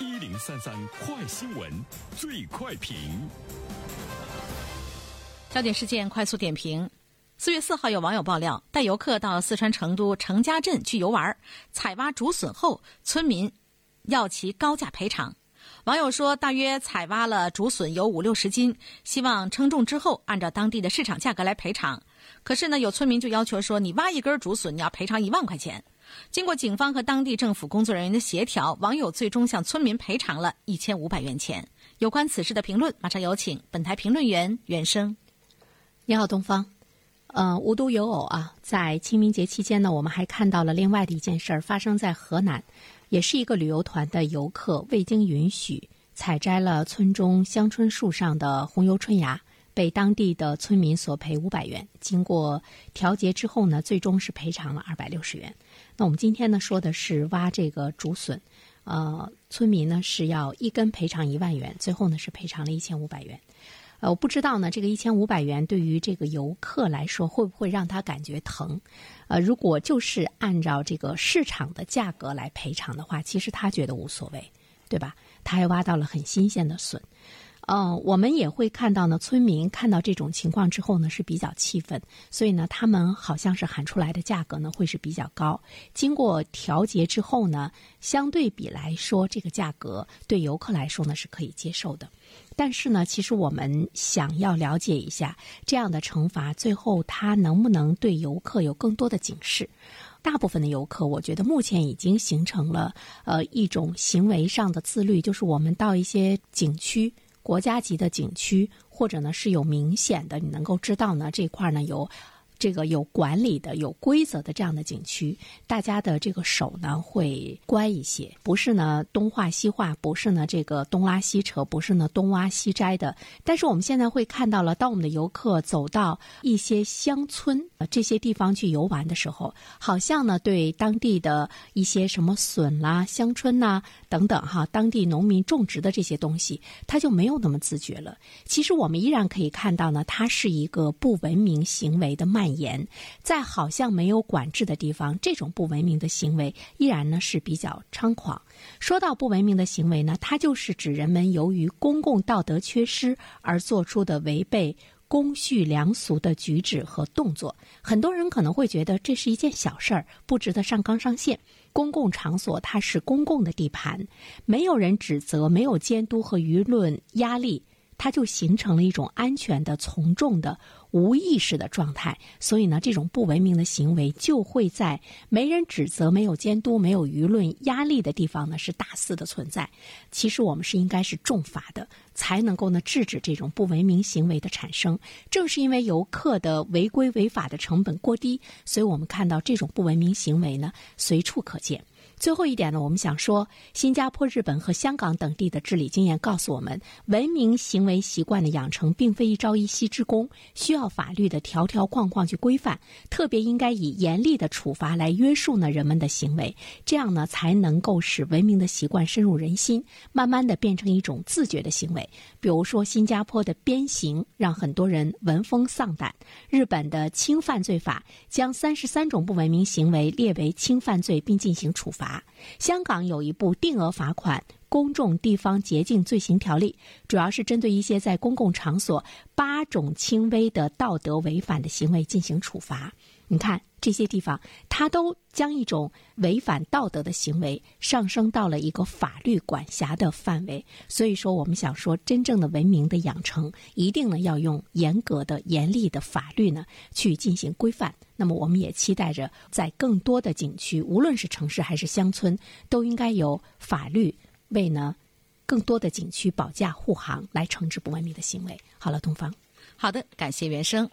一零三三快新闻，最快评。焦点事件快速点评：四月四号，有网友爆料，带游客到四川成都程家镇去游玩，采挖竹笋后，村民要其高价赔偿。网友说，大约采挖了竹笋有五六十斤，希望称重之后按照当地的市场价格来赔偿。可是呢，有村民就要求说，你挖一根竹笋，你要赔偿一万块钱。经过警方和当地政府工作人员的协调，网友最终向村民赔偿了一千五百元钱。有关此事的评论，马上有请本台评论员袁生。你好，东方。呃，无独有偶啊，在清明节期间呢，我们还看到了另外的一件事儿，发生在河南，也是一个旅游团的游客未经允许采摘了村中香椿树上的红油春芽。被当地的村民索赔五百元，经过调解之后呢，最终是赔偿了二百六十元。那我们今天呢说的是挖这个竹笋，呃，村民呢是要一根赔偿一万元，最后呢是赔偿了一千五百元。呃，我不知道呢，这个一千五百元对于这个游客来说会不会让他感觉疼？呃，如果就是按照这个市场的价格来赔偿的话，其实他觉得无所谓，对吧？他还挖到了很新鲜的笋。嗯，我们也会看到呢。村民看到这种情况之后呢，是比较气愤，所以呢，他们好像是喊出来的价格呢会是比较高。经过调节之后呢，相对比来说，这个价格对游客来说呢是可以接受的。但是呢，其实我们想要了解一下这样的惩罚，最后它能不能对游客有更多的警示？大部分的游客，我觉得目前已经形成了呃一种行为上的自律，就是我们到一些景区。国家级的景区，或者呢是有明显的，你能够知道呢这块呢有。这个有管理的、有规则的这样的景区，大家的这个手呢会乖一些，不是呢东画西画，不是呢这个东拉西扯，不是呢东挖西摘的。但是我们现在会看到了，当我们的游客走到一些乡村这些地方去游玩的时候，好像呢对当地的一些什么笋啦、香椿呐等等哈，当地农民种植的这些东西，他就没有那么自觉了。其实我们依然可以看到呢，它是一个不文明行为的蔓。言在好像没有管制的地方，这种不文明的行为依然呢是比较猖狂。说到不文明的行为呢，它就是指人们由于公共道德缺失而做出的违背公序良俗的举止和动作。很多人可能会觉得这是一件小事儿，不值得上纲上线。公共场所它是公共的地盘，没有人指责，没有监督和舆论压力。它就形成了一种安全的、从众的、无意识的状态，所以呢，这种不文明的行为就会在没人指责、没有监督、没有舆论压力的地方呢，是大肆的存在。其实我们是应该是重罚的，才能够呢制止这种不文明行为的产生。正是因为游客的违规违法的成本过低，所以我们看到这种不文明行为呢随处可见。最后一点呢，我们想说，新加坡、日本和香港等地的治理经验告诉我们，文明行为习惯的养成并非一朝一夕之功，需要法律的条条框框去规范，特别应该以严厉的处罚来约束呢人们的行为，这样呢才能够使文明的习惯深入人心，慢慢的变成一种自觉的行为。比如说，新加坡的鞭刑让很多人闻风丧胆；日本的轻犯罪法将三十三种不文明行为列为轻犯罪，并进行处罚。香港有一部定额罚款公众地方洁净罪行条例，主要是针对一些在公共场所八种轻微的道德违反的行为进行处罚。你看这些地方，他都将一种违反道德的行为上升到了一个法律管辖的范围。所以说，我们想说，真正的文明的养成，一定呢要用严格的、严厉的法律呢去进行规范。那么，我们也期待着，在更多的景区，无论是城市还是乡村，都应该有法律为呢更多的景区保驾护航，来惩治不文明的行为。好了，东方，好的，感谢原生。